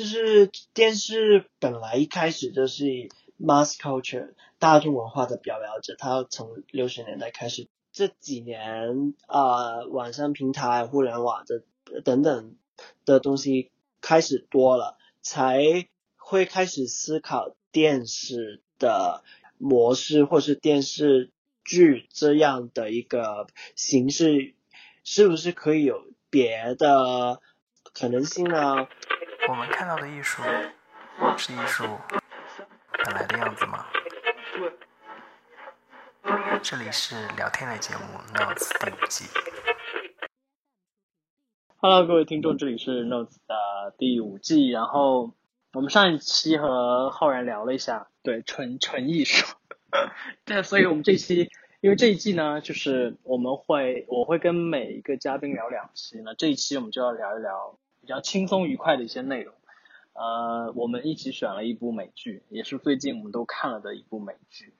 就是电视本来一开始就是 mass culture 大众文化的表表者，它从六十年代开始，这几年啊、网上平台、互联网的等等的东西开始多了，才会开始思考电视的模式或是电视剧这样的一个形式，是不是可以有别的可能性呢？我们看到的艺术是艺术本来的样子吗？这里是聊天类节目《Notes》第五季。Hello，各位听众，这里是 Notes 的第五季。然后我们上一期和浩然聊了一下，对，纯纯艺术。对，所以我们这期，因为这一季呢，就是我们会我会跟每一个嘉宾聊两期，那这一期我们就要聊一聊较轻松愉快的一些内容。呃，我们一起选了一部美剧，也是最近我们都看了的一部美剧，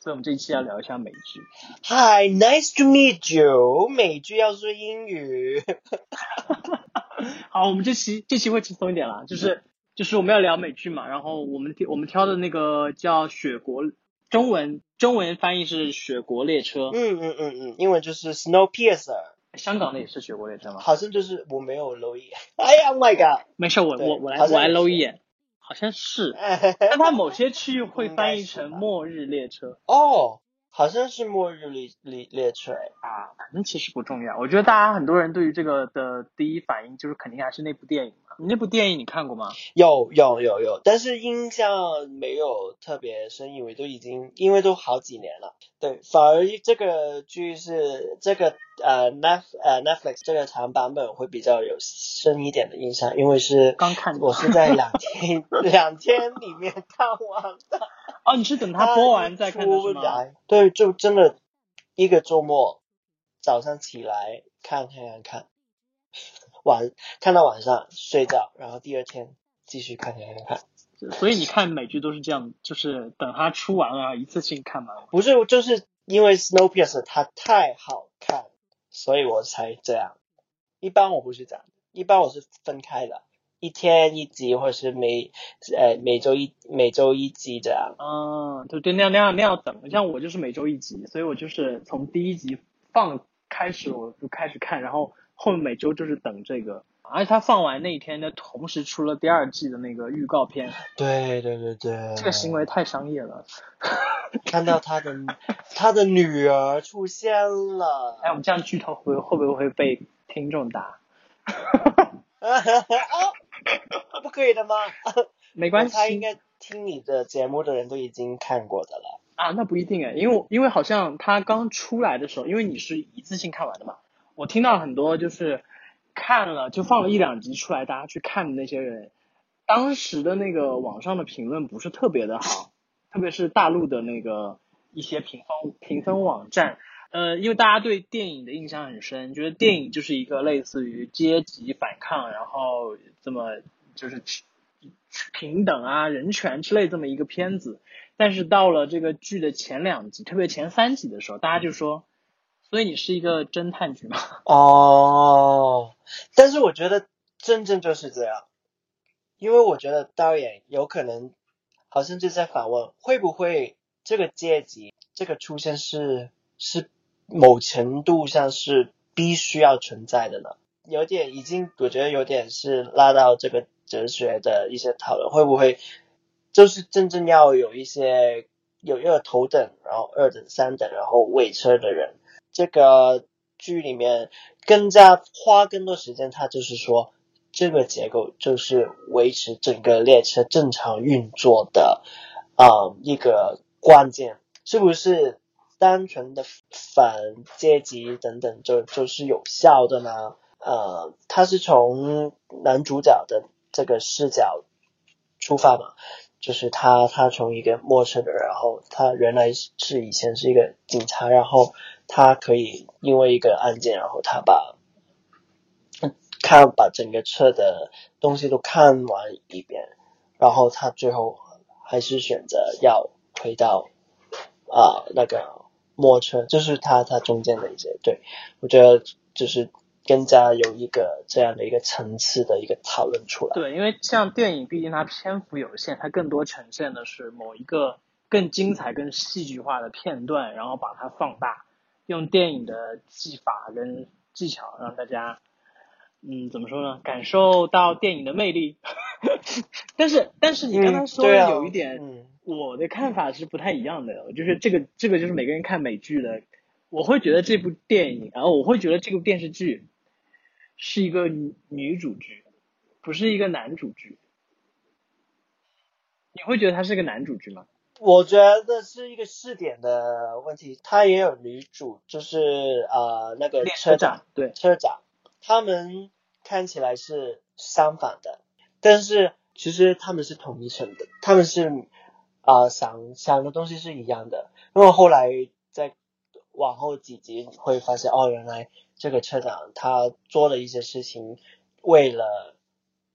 所以我们这一期要聊一下美剧。Hi, nice to meet you。美剧要说英语。好，我们这期这期会轻松一点啦，就是就是我们要聊美剧嘛，然后我们我们挑的那个叫《雪国》，中文中文翻译是《雪国列车》，嗯嗯嗯嗯，英文就是 Snowpiercer，香港的也是《雪国列车》吗？好像就是我没有搂一眼。哎呀，Oh my god！没事，我我我来我来搂一眼，好像是，但它某些区域会翻译成《末日列车哦，好像是末日列列列车。》啊，反正其实不重要。我觉得大家很多人对于这个的第一反应就是肯定还是那部电影嘛。你那部电影你看过吗？有有有有，但是印象没有特别深，因为都已经因为都好几年了。对，反而这个剧是这个呃 Net 呃 Netflix 这个长版本会比较有深一点的印象，因为是刚看的我是在两天 两天里面看完的。哦，你是等它播完再看的是吗？对，就真的一个周末早上起来看看看看，晚看到晚上睡觉，然后第二天继续看看看看。所以你看美剧都是这样，就是等它出完了一次性看完。不是，就是因为 Snowpiercer 它太好看，所以我才这样。一般我不是这样，一般我是分开的，一天一集，或者是每呃每周一每周一集这样。嗯，对对，那样那样那样等，像我就是每周一集，所以我就是从第一集放开始我就开始看，然后后面每周就是等这个，而且他放完那一天呢，同时出了第二季的那个预告片，对对对对，这个行为太商业了。看到他的 他的女儿出现了，哎，我们这样剧透会会不会被听众打？哦，不可以的吗？没关系，他应该听你的节目的人都已经看过的了。啊，那不一定哎，因为因为好像他刚出来的时候，因为你是一次性看完的嘛，我听到很多就是看了就放了一两集出来，大家去看的那些人，当时的那个网上的评论不是特别的好，特别是大陆的那个一些评分评分网站，呃，因为大家对电影的印象很深，觉得电影就是一个类似于阶级反抗，然后这么就是平等啊、人权之类这么一个片子。但是到了这个剧的前两集，特别前三集的时候，大家就说，所以你是一个侦探剧吗？哦，但是我觉得真正就是这样，因为我觉得导演有可能好像就在反问，会不会这个阶级这个出现是是某程度上是必须要存在的呢？有点已经，我觉得有点是拉到这个哲学的一些讨论，会不会就是真正要有一些有一个头等，然后二等、三等，然后尾车的人，这个剧里面更加花更多时间，它就是说这个结构就是维持整个列车正常运作的啊、一个关键，是不是单纯的反阶级等等就就是有效的呢？呃，他是从男主角的这个视角出发嘛，就是他他从一个陌生人，然后他原来是以前是一个警察，然后他可以因为一个案件，然后他把看把整个车的东西都看完一遍，然后他最后还是选择要回到啊、那个末车，就是它它中间的一些，对我觉得就是更加有一个这样的一个层次的一个讨论出来。对，因为像电影，毕竟它篇幅有限，它更多呈现的是某一个更精彩、更戏剧化的片段，然后把它放大，用电影的技法跟技巧让大家，嗯，怎么说呢？感受到电影的魅力。但是，但是你刚才说的有一点，嗯，我的看法是不太一样的，就是这个这个就是每个人看美剧的，我会觉得这部电影，然后我会觉得这部电视剧是一个女女主剧，不是一个男主剧。你会觉得它是个男主剧吗？我觉得是一个试点的问题，他也有女主，就是呃那个车长，对，车长，他们看起来是相反的，但是其实他们是同一层的，他们是啊、想想的东西是一样的，因为后来在往后几集会发现，哦，原来这个车长他做了一些事情，为了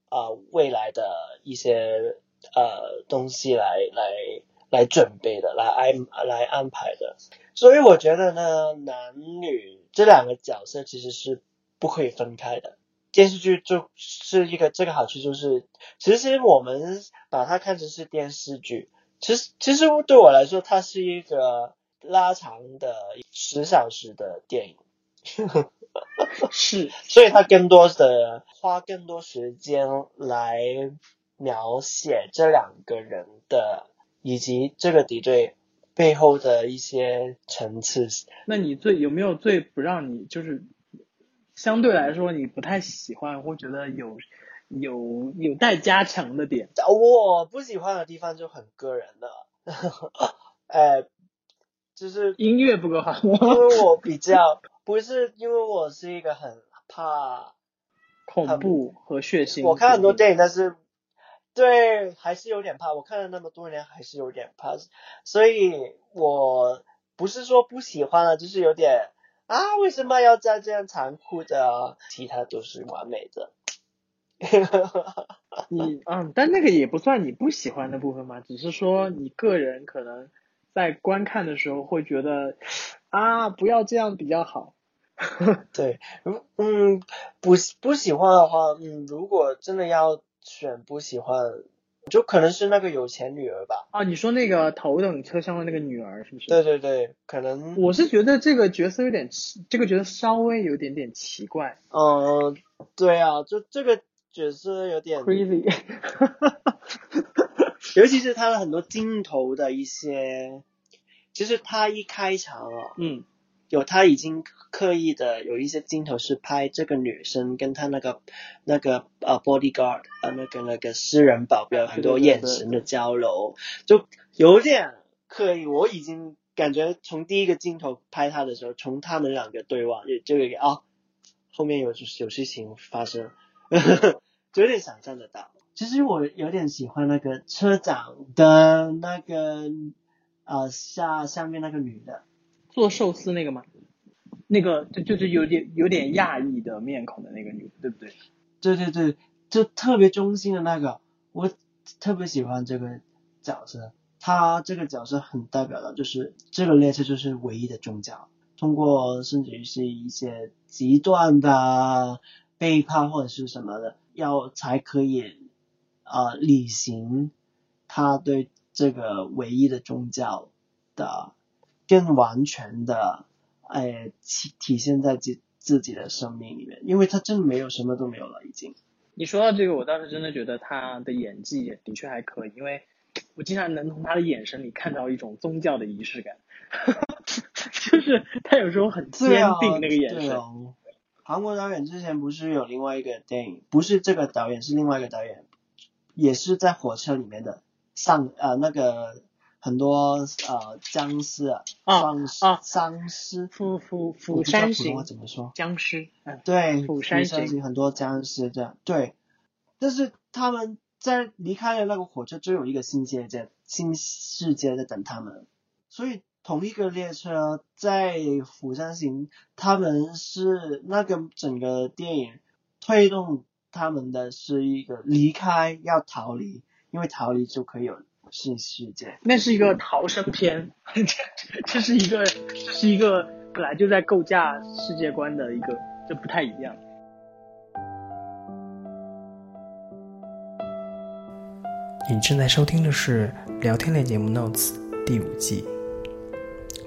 啊、未来的一些呃东西来来来准备的，来安来安排的。所以我觉得呢，男女这两个角色其实是不可以分开的。电视剧就是一个这个好处就是，其实我们把它看成是电视剧，其实其实对我来说，它是一个拉长的十小时的电影。是所以他更多的花更多时间来描写这两个人的以及这个敌对背后的一些层次。那你最有没有最不让你就是相对来说你不太喜欢或觉得有有有待加强的点？我不喜欢的地方就很个人了，呃，就是音乐不够好，因为我比较不是因为我是一个很怕恐怖和血腥。我看很多电影，但是对还是有点怕。我看了那么多年，还是有点怕，所以我不是说不喜欢了，就是有点啊，为什么要在这样残酷的？其他都是完美的。你嗯，但那个也不算你不喜欢的部分嘛，只是说你个人可能在观看的时候会觉得啊，不要这样比较好。对，嗯，不不喜欢的话，嗯，如果真的要选不喜欢，就可能是那个有钱女儿吧。啊，你说那个头等车厢的那个女儿是不是？对对对，可能我是觉得这个角色有点奇，这个角色稍微有点点奇怪。嗯，对啊，就这个角色有点 crazy，尤其是他的很多镜头的一些，其实他一开场哦，嗯，有他已经刻意的有一些镜头是拍这个女生跟他那个那个呃 bodyguard 呃那个那个私人保镖很多眼神的交流，就有点刻意。我已经感觉从第一个镜头拍他的时候，从他们两个对望，也就有一个啊，后面有有事情发生，就 有点想象得到。其实我有点喜欢那个车长的那个呃下下面那个女的，做寿司那个吗？那个就就是有点有点亚裔的面孔的那个女的，对不对？对对对，就特别中心的那个，我特别喜欢这个角色。他这个角色很代表的就是这个列车就是唯一的宗教，通过甚至于是一些极端的背叛或者是什么的，要才可以呃履行他对这个唯一的宗教的更完全的哎体体现在自自己的生命里面，因为他真的没有什么都没有了已经。你说到这个，我倒是真的觉得他的演技的确还可以，因为我经常能从他的眼神里看到一种宗教的仪式感，就是他有时候很坚定那个眼神。韩国导演之前不是有另外一个电影，不是这个导演，是另外一个导演，也是在火车里面的丧呃那个很多呃僵尸啊，啊丧尸啊。丧尸，釜釜我釜山行。话怎么说？僵尸，嗯，对，釜山行。行很多僵尸这样，对，但是他们在离开了那个火车，就有一个新世界，新世界在等他们，所以同一个列车在釜山行，他们是那个整个电影推动他们的是一个离开，要逃离，因为逃离就可以有新世界。那是一个逃生片，这 这是一个这是一个本来就在构架世界观的一个就不太一样。你正在收听的是聊天类节目《Notes》第五季。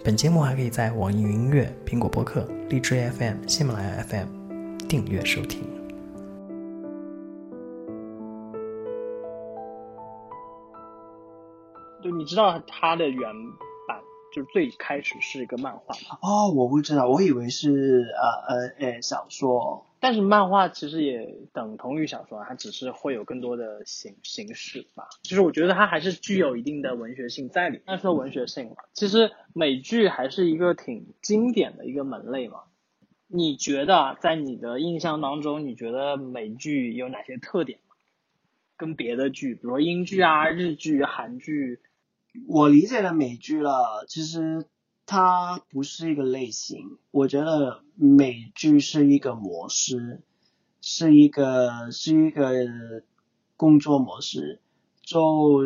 本节目还可以在网易云音乐、苹果播客、荔枝 FM、喜马拉雅 FM 订阅收听。就你知道它的原版，就最开始是一个漫画嘛？哦，我不知道，我以为是呃呃呃小说。但是漫画其实也等同于小说，它只是会有更多的形形式吧。就是我觉得它还是具有一定的文学性在里。那说文学性嘛，其实美剧还是一个挺经典的一个门类嘛。你觉得在你的印象当中，你觉得美剧有哪些特点？跟别的剧，比如说英剧啊、日剧、韩剧。我理解的美剧了，其实它不是一个类型。我觉得美剧是一个模式，是一个是一个工作模式。就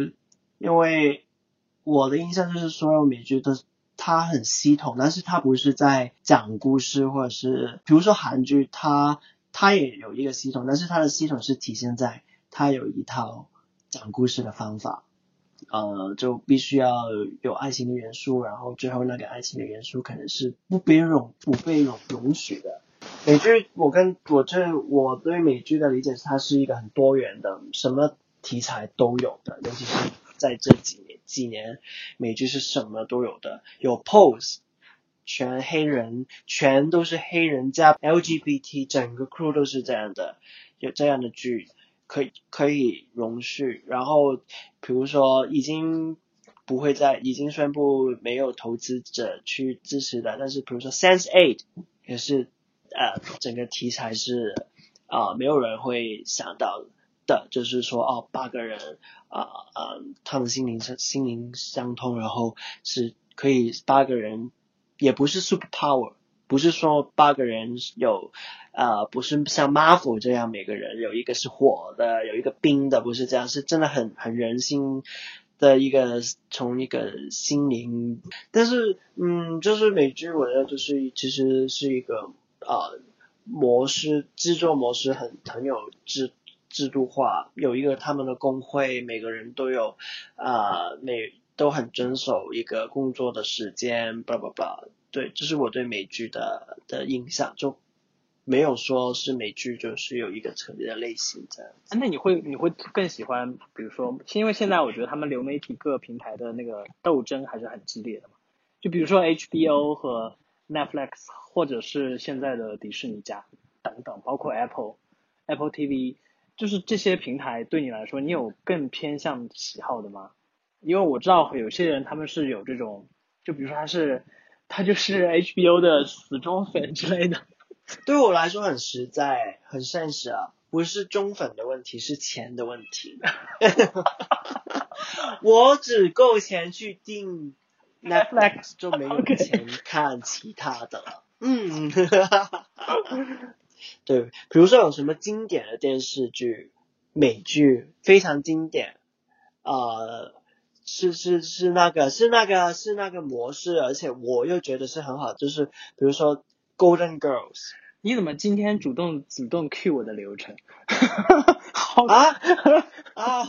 因为我的印象就是所有美剧都它很系统，但是它不是在讲故事，或者是比如说韩剧，它它也有一个系统，但是它的系统是体现在它有一套讲故事的方法。呃，就必须要有爱情的元素，然后最后那个爱情的元素可能是不被容不被容容许的。美剧，我跟我这我对美剧的理解是，它是一个很多元的，什么题材都有的，尤其是在这几年几年，美剧是什么都有的，有 pose，全黑人，全都是黑人加 LGBT，整个 crew 都是这样的，有这样的剧。可以可以容许，然后比如说已经不会再已经宣布没有投资者去支持的，但是比如说 Sense Eight 也是呃整个题材是啊没有人会想到的，就是说哦八个人啊啊他们心灵心灵相通，然后是可以八个人也不是 super power。不是说八个人有，呃，不是像 Marvel 这样每个人有一个是火的，有一个冰的，不是这样，是真的很很人心的一个从一个心灵。但是，嗯，就是美剧，我觉得就是其实是一个呃模式，制作模式很很有制制度化，有一个他们的工会，每个人都有啊，每都很遵守一个工作的时间，叭叭叭。对，这是我对美剧的的印象，就没有说是美剧就是有一个特别的类型这样。那你会你会更喜欢，比如说，因为现在我觉得他们流媒体各平台的那个斗争还是很激烈的嘛。就比如说 HBO 和 Netflix，或者是现在的迪士尼家等等，包括 Apple Apple TV，就是这些平台对你来说，你有更偏向喜好的吗？因为我知道有些人他们是有这种，就比如说他是。他就是 HBO 的死忠粉之类的，对我来说很实在，很现实啊，不是忠粉的问题，是钱的问题。我只够钱去订 Netflix，就没有钱看其他的了。嗯，对，比如说有什么经典的电视剧、美剧，非常经典，呃。是是是那个是那个是那个模式，而且我又觉得是很好，就是比如说 Golden Girls，你怎么今天主动主动 cue 我的流程？好啊啊，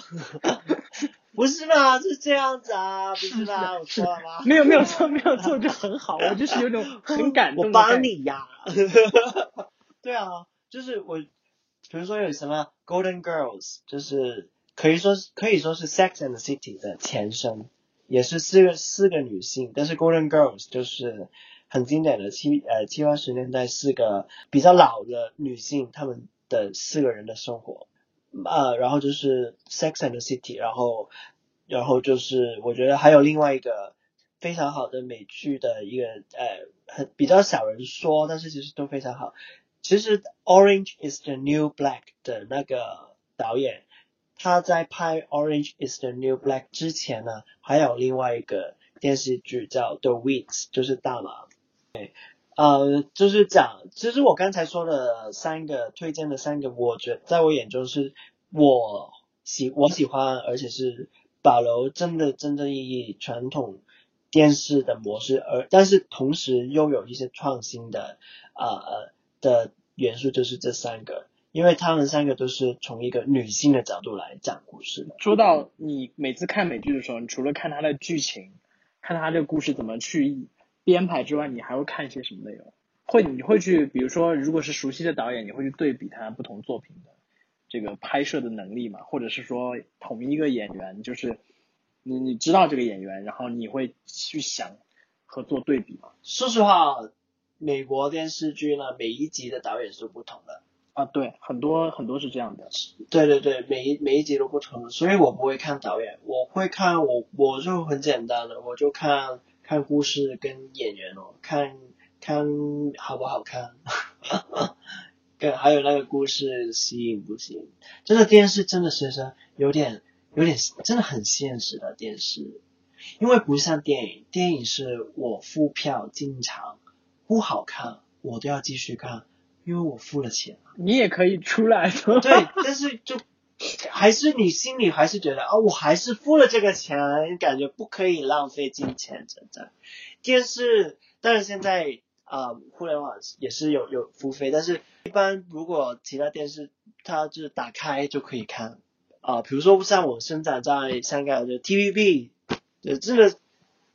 不是啦？是这样子啊，不是吗？我错了吗？没有没有错没有错，就很好，我就是有种很 感动。我帮你呀，对啊，就是我，比如说有什么 Golden Girls，就是。可以说是可以说是 Sex and the City 的前身，也是四个四个女性，但是 Golden Girls 就是很经典的七呃七八十年代四个比较老的女性，她们的四个人的生活，啊，然后就是 Sex and the City，然后然后就是我觉得还有另外一个非常好的美剧的一个呃很比较少人说，但是其实都非常好。其实 Orange is the New Black 的那个导演。他在拍《Orange Is the New Black》之前呢，还有另外一个电视剧叫《The Weeds》，就是大麻。对，呃，就是讲，其实我刚才说的三个推荐的三个，我觉在我眼中是我喜我喜欢，而且是保留真的真正意义传统电视的模式，而但是同时又有一些创新的呃的元素就是这三个，因为他们三个都是从一个女性的角度来讲故事的。说到你每次看美剧的时候，你除了看它的剧情，看它这个故事怎么去编排之外，你还会看一些什么内容？会你会去，比如说，如果是熟悉的导演，你会去对比他不同作品的这个拍摄的能力嘛？或者是说同一个演员，就是你你知道这个演员，然后你会去想和做对比吗？说实话，美国电视剧呢，每一集的导演是不同的。啊，对，很多很多是这样的。对对对，每一每一集都不同，所以我不会看导演，我会看我我就很简单的，我就看看故事跟演员哦，看看好不好看，跟还有那个故事吸引不吸引。这个电视真的是是有点有点真的很现实的电视，因为不像电影，电影是我付票进场，不好看我都要继续看，因为我付了钱。你也可以出来的。对，但是就还是你心里还是觉得啊、我还是付了这个钱，感觉不可以浪费金钱，真的。电视，但是现在啊、互联网也是有有付费，但是一般如果其他电视，它就是打开就可以看啊、比如说像我生长在香港的 TVB，对，这个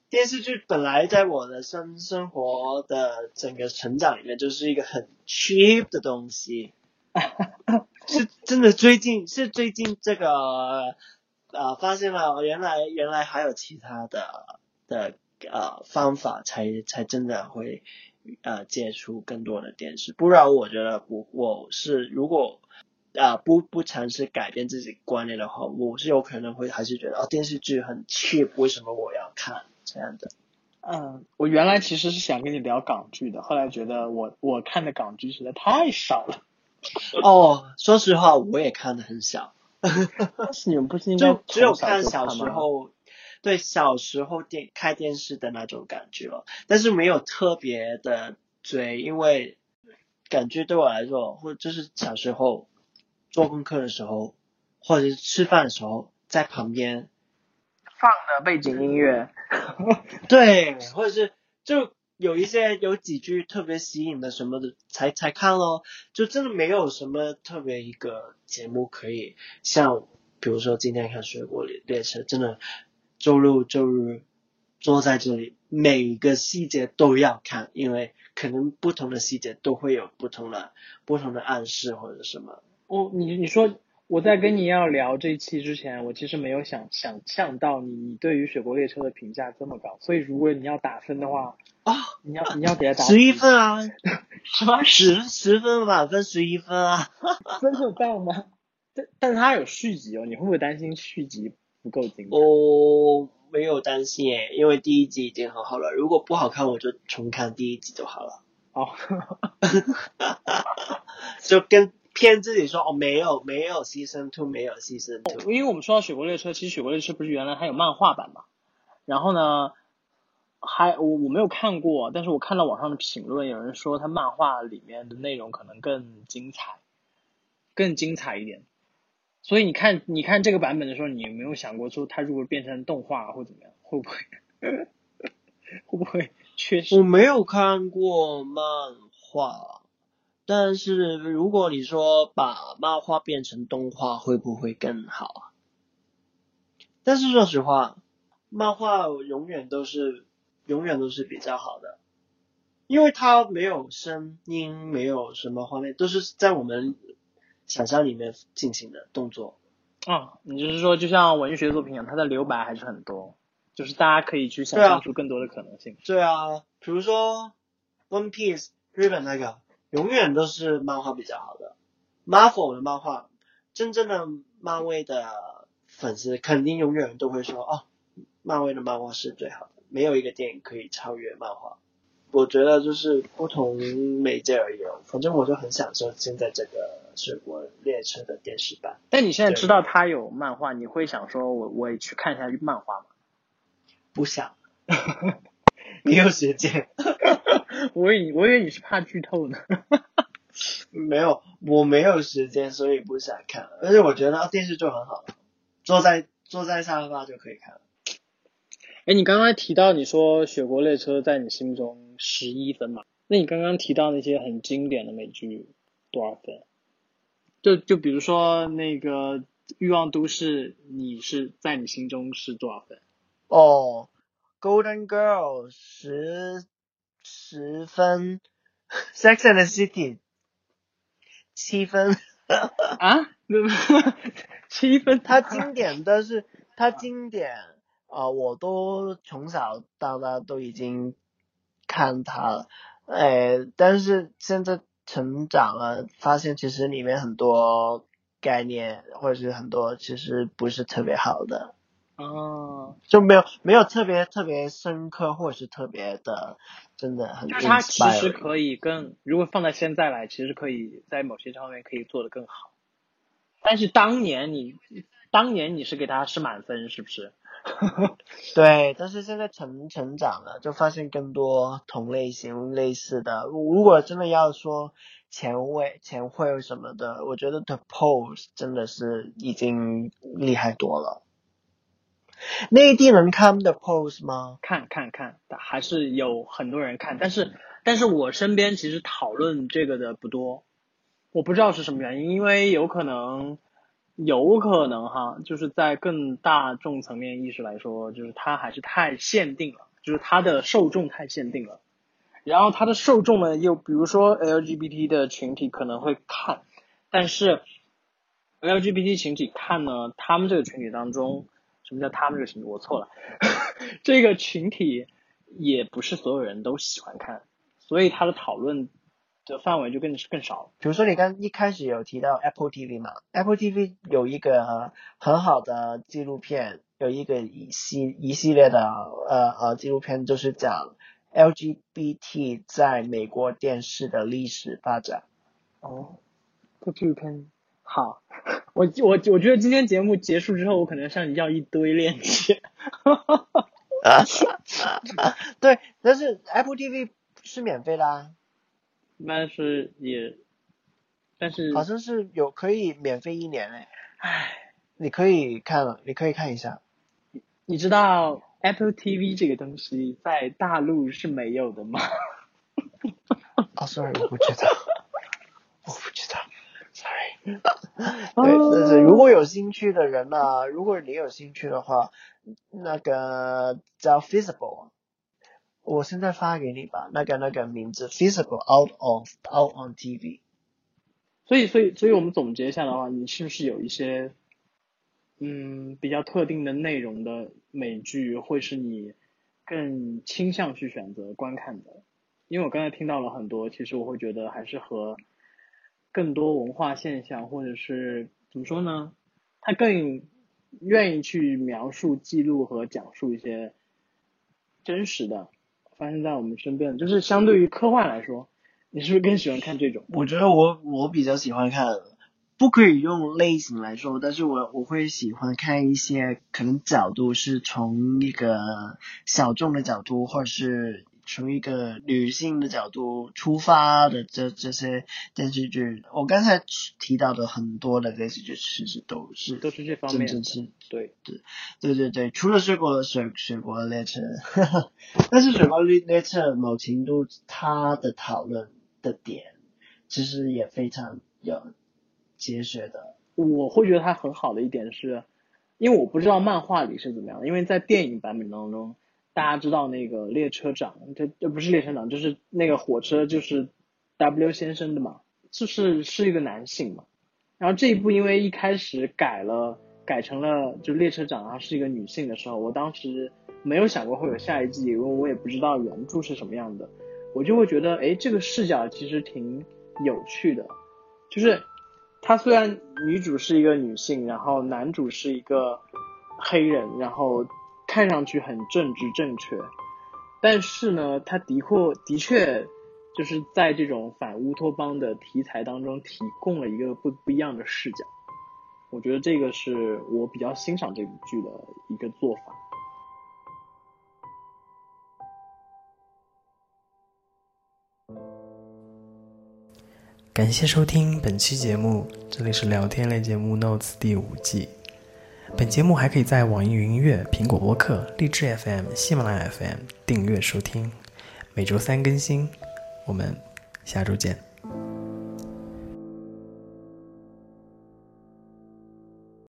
电视剧本来在我的生生活的整个成长里面就是一个很 cheap 的东西。是真的最近是最近这个呃发现了原来原来还有其他的的呃方法才才真的会呃接触更多的电视，不然我觉得我我是如果啊、不不尝试改变自己观念的话，我是有可能会还是觉得哦电视剧很 cheap，为什么我要看这样的？嗯，我原来其实是想跟你聊港剧的，后来觉得我我看的港剧实在太少了。哦，说实话我也看的很少。但是你们不是应该 就只有看小？时候，对小时候电开电视的那种感觉了，但是没有特别的追，因为感觉对我来说，或就是小时候做功课的时候，或者是吃饭的时候，在旁边，放的背景音乐，对，或者是就有一些有几句特别吸引的什么的才才看咯，就真的没有什么特别一个节目可以像，比如说今天看《水果列列车》，真的周六周日坐在这里，每个细节都要看，因为可能不同的细节都会有不同的不同的暗示或者什么。哦你你说我在跟你要聊这一期之前，我其实没有想想象到你你对于《雪国列车》的评价这么高，所以如果你要打分的话，啊，你要你要给他打十一分啊，什么十十分满分十一分啊。分就到吗？但但是它有续集哦，你会不会担心续集不够精彩？我没有担心诶，因为第一集已经很好了。如果不好看，我就重看第一集就好了。哦，就跟骗自己说哦，没有没有 season two，没有 season two。因为我们说到《雪国列车》，其实《雪国列车》不是原来还有漫画版嘛？然后呢，还我我没有看过，但是我看到网上的评论，有人说它漫画里面的内容可能更精彩，更精彩一点。所以你看，你看这个版本的时候，你有没有想过说，它如果变成动画或怎么样，会不会 会不会确实我？没有看过漫画，但是如果你说把漫画变成动画，会不会更好啊？但是说实话，漫画永远都是永远都是比较好的，因为它没有声音，没有什么画面，都是在我们想象里面进行的动作。啊，你就是说，就像文学作品一样，它的留白还是很多，就是大家可以去想象出更多的可能性。对啊，比如说 One Piece 日本那个，永远都是漫画比较好的。Marvel 的漫画，真正的漫威的粉丝肯定永远都会说，哦，漫威的漫画是最好的，没有一个电影可以超越漫画。我觉得就是不同媒介而已哦，反正我就很享受现在这个《水果列车》的电视版。但你现在知道它有漫画，你会想说我我也去看一下漫画吗？不想，你有时间。我以为我以为你是怕剧透呢。没有，我没有时间，所以不想看。而且我觉得啊电视就很好，坐在坐在沙发就可以看了。哎，你刚刚提到你说《雪国列车》在你心中十一分嘛？那你刚刚提到那些很经典的美剧，多少分？就就比如说那个《欲望都市》，你是在你心中是多少分？哦，《Golden Girl》十十分，《Sex and the City》七分。啊？七分？它经典，但是它经典啊、我都从小到大都已经看它了，哎，但是现在成长了，发现其实里面很多概念或者是很多其实不是特别好的，哦，就没有没有特别特别深刻或者是特别的，真的很就是它其实可以更，如果放在现在来，其实可以在某些方面可以做得更好。但是当年你，当年你是给他是满分，是不是？对，但是现在成成长了，就发现更多同类型类似的。如果真的要说前卫前卫什么的，我觉得 The Pose 真的是已经厉害多了。内地能看的 Pose 吗？看看看，还是有很多人看，但是但是我身边其实讨论这个的不多，我不知道是什么原因，因为有可能，有可能哈，就是在更大众层面意识来说，就是它还是太限定了，就是它的受众太限定了，然后它的受众呢，又比如说 LGBT 的群体可能会看，但是 LGBT 群体看呢，他们这个群体当中，什么叫他们这个群体？我错了，这个群体也不是所有人都喜欢看，所以他的讨论的范围就更更少了。比如说你刚一开始有提到 Apple TV 嘛，Apple TV 有一个很好的纪录片，有一个一系一系列的呃呃纪录片，就是讲 LGBT 在美国电视的历史发展。哦，这纪录片好，我我我觉得今天节目结束之后，我可能向你要一堆链接。对，但是 Apple TV 是免费的啊，但是也，但是好像是有可以免费一年诶，唉，你可以看了，你可以看一下。你知道 Apple TV 这个东西在大陆是没有的吗？哦，sorry，我不知道，我不知道。对，但是如果有兴趣的人呢、如果你有兴趣的话，那个叫 Feasible，我现在发给你吧，那个那个名字 Feasible Out of Out on TV。所以，所以，所以我们总结一下的话，你是不是有一些，嗯，比较特定的内容的美剧会是你更倾向去选择观看的？因为我刚才听到了很多，其实我会觉得还是和更多文化现象，或者是怎么说呢？他更愿意去描述、记录和讲述一些真实的发生在我们身边的，就是相对于科幻来说，你是不是更喜欢看这种？我觉得我我比较喜欢看，不可以用类型来说，但是我我会喜欢看一些可能角度是从一个小众的角度，或者是从一个女性的角度出发的这这些电视剧。我刚才提到的很多的电视剧，其实都是都是这方面的真正是对。对对对，除了水果水水果列车，但是水果列车某程度它的讨论的点，其实也非常有哲学的。我会觉得它很好的一点是，因为我不知道漫画里是怎么样的，因为在电影版本当中，大家知道那个列车长，这这不是列车长，就是那个火车就是 W 先生的嘛，就是是一个男性嘛。然后这一部因为一开始改了，改成了就列车长她是一个女性的时候，我当时没有想过会有下一季，因为我也不知道原著是什么样的，我就会觉得，哎，这个视角其实挺有趣的，就是她虽然女主是一个女性，然后男主是一个黑人，然后看上去很政治正确，但是呢，他的确的确就是在这种反乌托邦的题材当中提供了一个不不一样的视角。我觉得这个是我比较欣赏这部剧的一个做法。感谢收听本期节目，这里是聊天类节目《Notes》第五季。本节目还可以在网易云音乐、苹果播客、荔枝 FM、喜马拉雅 FM 订阅收听，每周三更新。我们下周见。